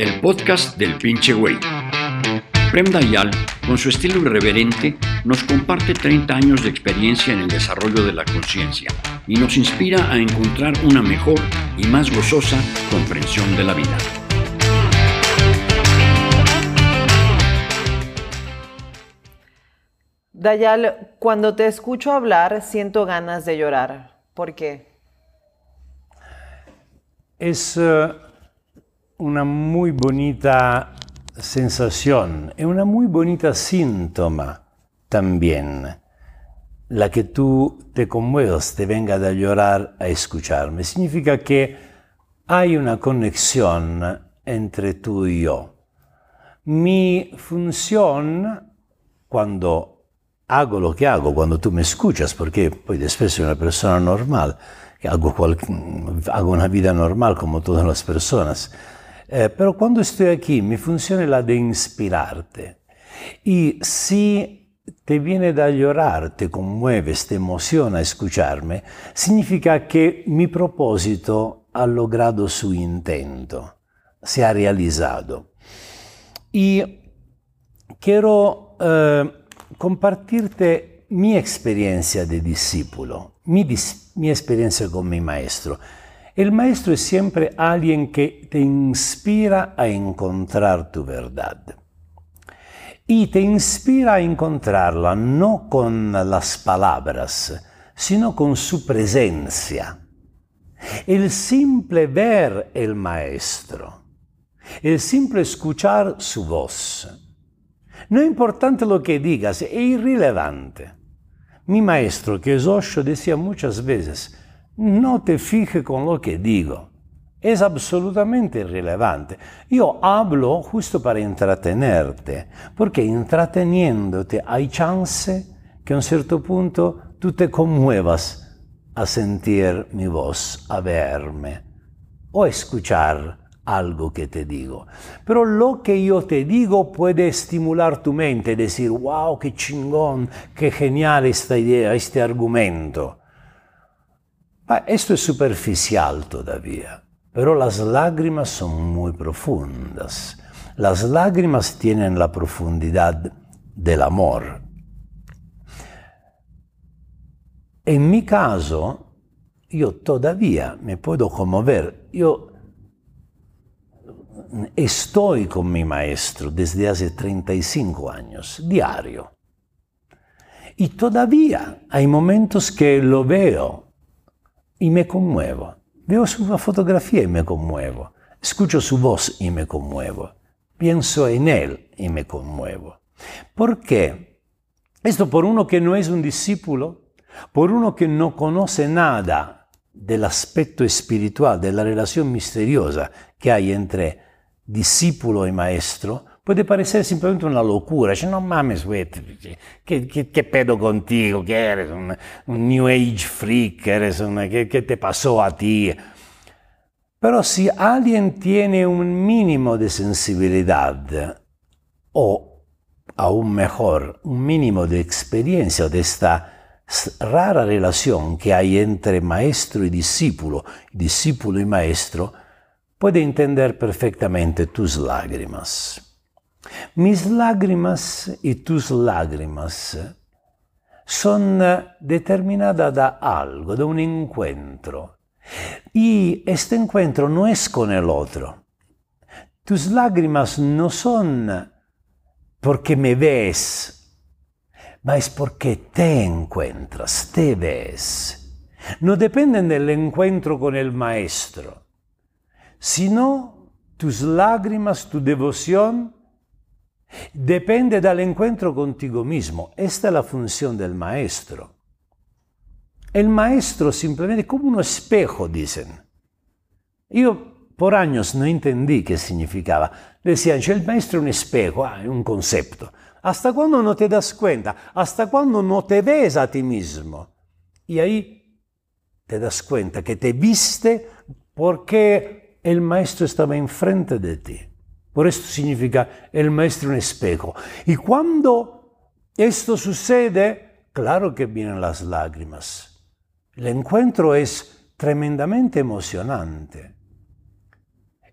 el podcast del pinche güey. Prem Dayal, con su estilo irreverente, nos comparte 30 años de experiencia en el desarrollo de la conciencia y nos inspira a encontrar una mejor y más gozosa comprensión de la vida. Dayal, cuando te escucho hablar siento ganas de llorar. ¿Por qué? Es uh, una muy bonita sensación, es una muy bonita síntoma también la que tú te conmuevas, te venga a llorar a escucharme. Significa que hay una conexión entre tú y yo. Mi función, cuando hago lo que hago cuando tú me escuchas, porque poi después soy una persona normal, que hago una vida normal como todas las personas. Eh, pero cuando estoy aquí, mi función es la de inspirarte. Y si te viene da llorar, te conmueves, te emociona escucharme, significa que mi propósito ha logrado su intento, se ha realizado. Y quiero eh, compartirte mi experiencia de discípulo, mi, dis mi experiencia con mi maestro. El maestro es siempre alguien que te inspira a encontrar tu verdad. Y te inspira a encontrarla no con las palabras, sino con su presencia. El simple ver el maestro, el simple escuchar su voz, no importante lo que digas, es irrelevante. Mi maestro, que es Osho, decía muchas veces, no te fijes con lo que digo. Es absolutamente irrelevante. Yo hablo justo para entretenerte, porque entreteniéndote hay chance que a un cierto punto tú te conmuevas a sentir mi voz, a verme o a escuchar algo que te digo. Pero lo que yo te digo puede estimular tu mente, decir, wow, qué chingón, qué genial esta idea, este argumento. Esto es superficial todavía, pero las lágrimas son muy profundas. Las lágrimas tienen la profundidad del amor. En mi caso, yo todavía me puedo conmover. Yo estoy con mi maestro desde hace 35 años, diario. Y todavía hay momentos que lo veo y me conmuevo. Veo su fotografía y me conmuevo. Escucho su voz y me conmuevo. Pienso en él y me conmuevo. ¿Por qué? Esto por uno que no es un discípulo, por uno que no conoce nada del aspecto espiritual, de la relación misteriosa que hay entre discípulo y maestro, puede parecer simplemente una locura. Dice, no mames, güey, ¿qué, qué, pedo contigo? ¿Qué eres? Un, New Age freak, eres una, ¿qué, ¿qué te pasó a ti? Pero si alguien tiene un mínimo de sensibilidad, o aún mejor, un mínimo de experiencia de esta rara relación que hay entre maestro y discípulo, discípulo y maestro, puede entender perfectamente tus lágrimas. Mis lágrimas y tus lágrimas son determinadas de algo, de un encuentro. Y este encuentro no es con el otro. Tus lágrimas no son porque me ves, ma porque te encuentras, te ves. No dependen del encuentro con el maestro sino tus lágrimas, tu devoción, depende del encuentro contigo mismo. Esta es la función del maestro. El maestro simplemente como un espejo, dicen. Yo por años no entendí qué significaba. Decían, el maestro es un espejo, ah, un concepto. Hasta cuando no te das cuenta, hasta cuando no te ves a ti mismo. Y ahí te das cuenta que te viste porque el maestro estaba enfrente de ti. Por esto significa el maestro en espejo. Y cuando esto sucede, claro que vienen las lágrimas. El encuentro es tremendamente emocionante.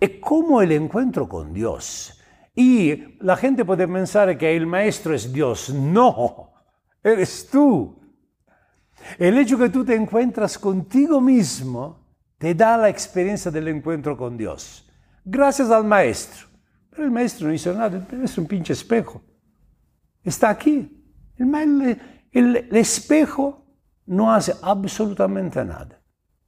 es como el encuentro con Dios. Y la gente puede pensar que el maestro es Dios. No, eres tú. El hecho que tú te encuentras contigo mismo te da la experiencia del encuentro con Dios. Gracias al maestro. Pero el maestro no hizo nada, es un pinche espejo. Está aquí. El, el espejo no hace absolutamente nada.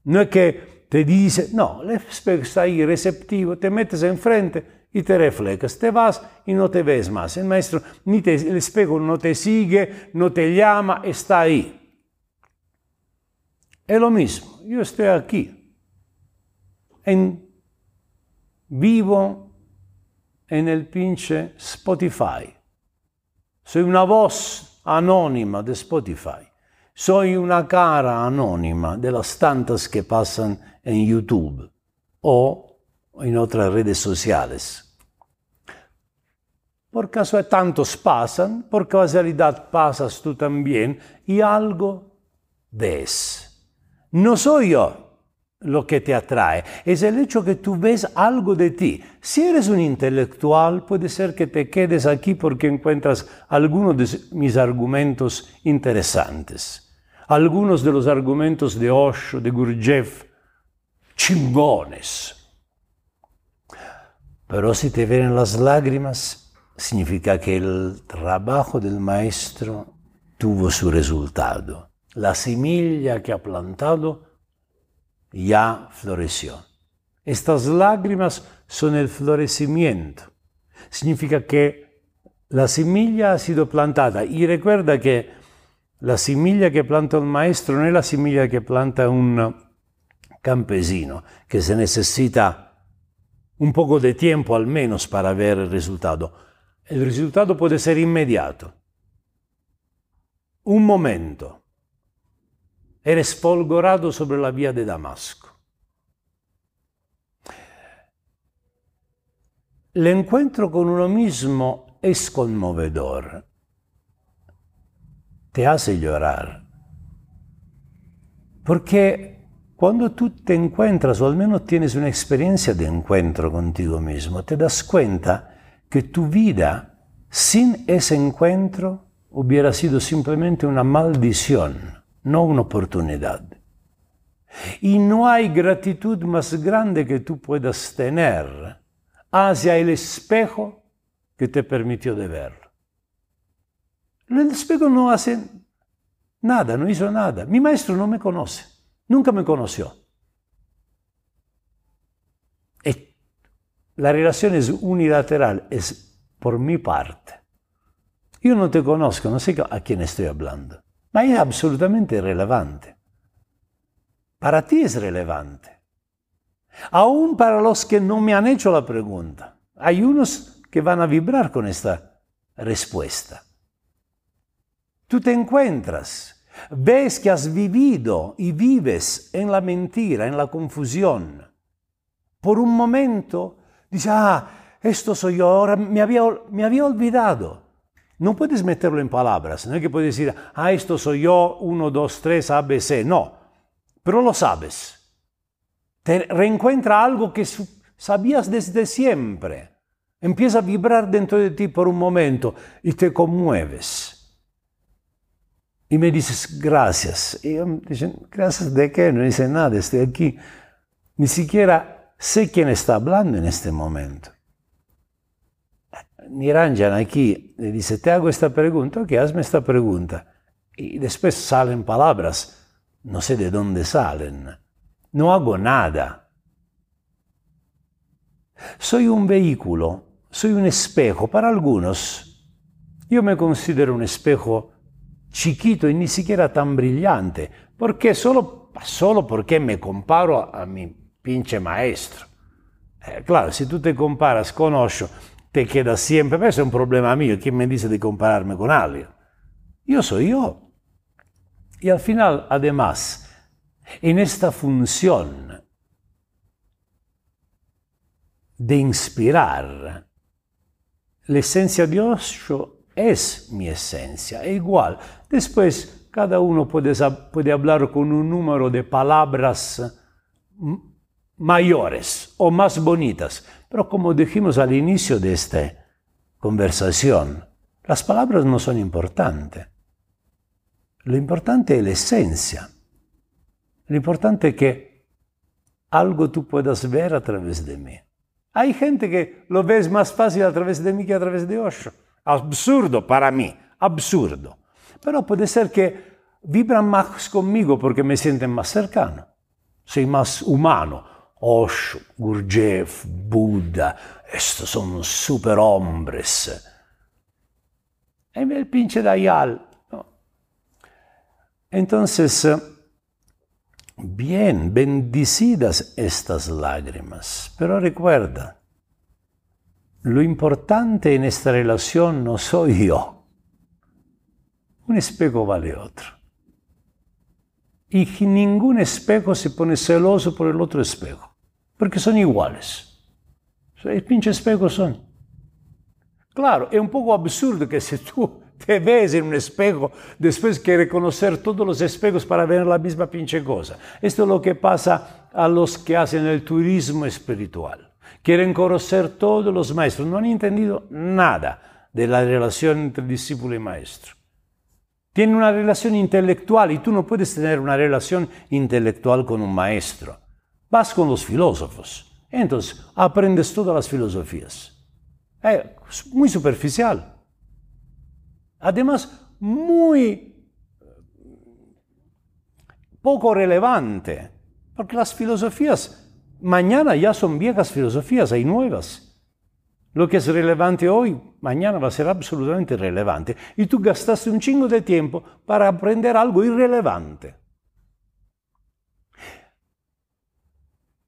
No es que te dice, no, el espejo está ahí receptivo, te metes enfrente y te reflejas, te vas y no te ves más. El maestro, ni el espejo no te sigue, no te llama, está ahí. Es lo mismo, yo estoy aquí, en vivo en el pinche Spotify. Soy una voz anónima de Spotify. Soy una cara anónima de las tantas que pasan en YouTube o en otras redes sociales. Por caso tantos pasan, por casualidad pasas tú también y algo ves. No soy yo lo que te atrae, es el hecho que tú ves algo de ti. Si eres un intelectual, puede ser que te quedes aquí porque encuentras algunos de mis argumentos interesantes algunos de los argumentos de Osho, de Gurdjieff, chingones. Pero si te vienen las lágrimas, significa que el trabajo del maestro tuvo su resultado. La semilla que ha plantado ya floreció. Estas lágrimas son el florecimiento. Significa que la semilla ha sido plantada. Y recuerda que la semilla que planta un maestro no es la semilla que planta un campesino, que se necesita un poco de tiempo al menos para ver el resultado. El resultado puede ser inmediato. Un momento. Folgorado sobre la vía de Damasco. El encuentro con uno mismo es conmovedor te hace llorar. Porque cuando tú te encuentras, o al menos tienes una experiencia de encuentro contigo mismo, te das cuenta que tu vida sin ese encuentro hubiera sido simplemente una maldición, no una oportunidad. Y no hay gratitud más grande que tú puedas tener hacia el espejo que te permitió de ver. El espejo no hace nada, no hizo nada. Mi maestro no me conoce, nunca me conoció. la relación es unilateral, es por mi parte. Yo no te conozco, no sé a quién estoy hablando, ma es absolutamente irrelevante. Para ti es relevante. Aún para los que no me han hecho la pregunta. Hay unos que van a vibrar con esta respuesta. Tú te encuentras, ves que has vivido y vives en la mentira, en la confusión. Por un momento dices, ah, esto soy yo, ahora me había, me había olvidado. No puedes meterlo en palabras, no es que puedes decir, ah, esto soy yo, uno, dos, tres, A, B, C. No, pero lo sabes. Te reencuentra algo que sabías desde siempre. Empieza a vibrar dentro de ti por un momento y te conmueves. Y me dices, gracias. Y yo dicen, gracias de qué? No dice nada, estoy aquí. Ni siquiera sé quién está hablando en este momento. Niranjan aquí le dice, te hago esta pregunta, ok, hazme esta pregunta. Y después salen palabras, no sé de dónde salen. No hago nada. Soy un vehículo, soy un espejo para algunos. Yo me considero un espejo chiquito y ni siquiera tan brillante, porque solo, solo porque me comparo a, mi pinche maestro. Eh, claro, si tú te comparas con Osho, te quedas siempre, pero es un problema mío, ¿quién me dice de compararme con alguien? Yo soy yo. Y al final, además, en esta función de inspirar, la esencia de Osho es mi esencia, es igual. Después, cada uno puede, puede hablar con un número de palabras mayores o más bonitas. Pero como dijimos al inicio de esta conversación, las palabras no son importantes. Lo importante es la esencia. Lo importante es que algo tú puedas ver a través de mí. Hay gente que lo ves más fácil a través de mí que a través de Osho. Absurdo para mí, absurdo. Pero puede ser que vibran más conmigo porque me sienten más cercano. Soy más humano. Osho, Gurdjieff, Buda, estos son superhombres. Y el pinche Dayal. No. Entonces, bien, bendecidas estas lágrimas, pero recuerda, lo importante en esta relación no soy yo. Un espejo vale otro. Y ningún espejo se pone celoso por el otro espejo, porque son iguales. Los pinches espejos son. Claro, es un poco absurdo que si tú te ves en un espejo, después que reconocer todos los espejos para ver la misma pinche cosa. Esto es lo que pasa a los que hacen el turismo espiritual. Quieren conocer todos los maestros, no han entendido nada de la relación entre discípulo y maestro. Tienen una relación intelectual y tú no puedes tener una relación intelectual con un maestro. Vas con los filósofos, entonces aprendes todas las filosofías. Es muy superficial. Además, muy poco relevante, porque las filosofías mañana ya son viejas filosofías, hay nuevas. Lo que es relevante hoy, mañana va a ser absolutamente irrelevante. Y tú gastaste un chingo de tiempo para aprender algo irrelevante.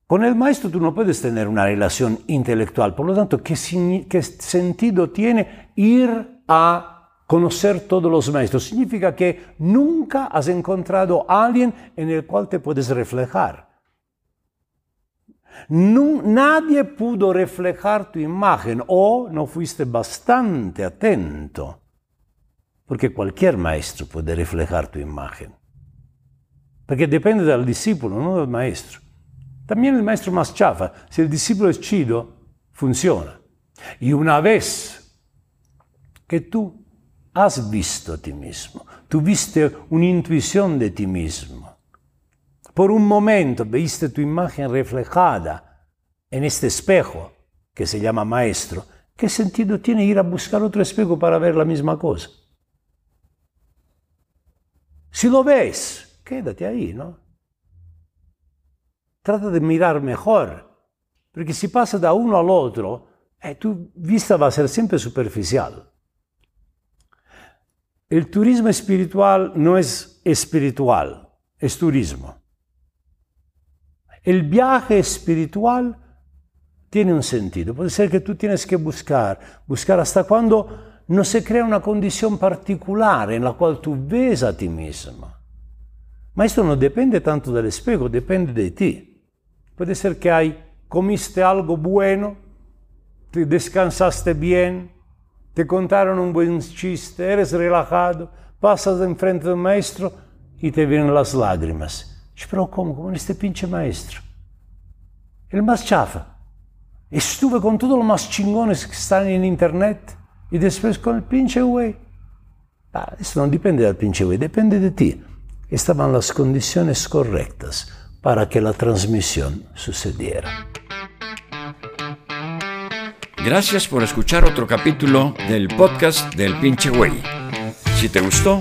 Con el maestro tú no puedes tener una relación intelectual. Por lo tanto, ¿qué, qué sentido tiene ir a conocer todos los maestros? Significa que nunca has encontrado a alguien en el cual te puedes reflejar. Nadie pudo reflejar tu imagen o no fuiste bastante atento, porque cualquier maestro puede reflejar tu imagen, porque depende del discípulo, no del maestro. También el maestro más chafa, si el discípulo es chido, funciona. Y una vez que tú has visto a ti mismo, tuviste una intuición de ti mismo, por un momento viste tu imagen reflejada en este espejo que se llama maestro, ¿qué sentido tiene ir a buscar otro espejo para ver la misma cosa? Si lo ves, quédate ahí, ¿no? trata de mirar mejor, porque si pasa de uno al otro, eh, tu vista va a ser siempre superficial. El turismo espiritual no es espiritual, es turismo. El viaje espiritual tiene un sentido. Puede ser que tú tienes que buscar, buscar hasta cuando no se crea una condición particular en la cual tú ves a ti mismo. Ma esto no depende tanto del espejo, depende de ti. Puede ser que hay, comiste algo bueno, te descansaste bien, te contaron un buen chiste, eres relajado, pasas enfrente del maestro y te vienen las lágrimas. Pero ¿cómo? ¿Cómo este pinche maestro? El más chafa. Estuve con todos los más chingones que están en internet y después con el pinche güey. Ah, esto no depende del pinche güey, depende de ti. Estaban las condiciones correctas para que la transmisión sucediera. Gracias por escuchar otro capítulo del podcast del pinche güey. Si te gustó,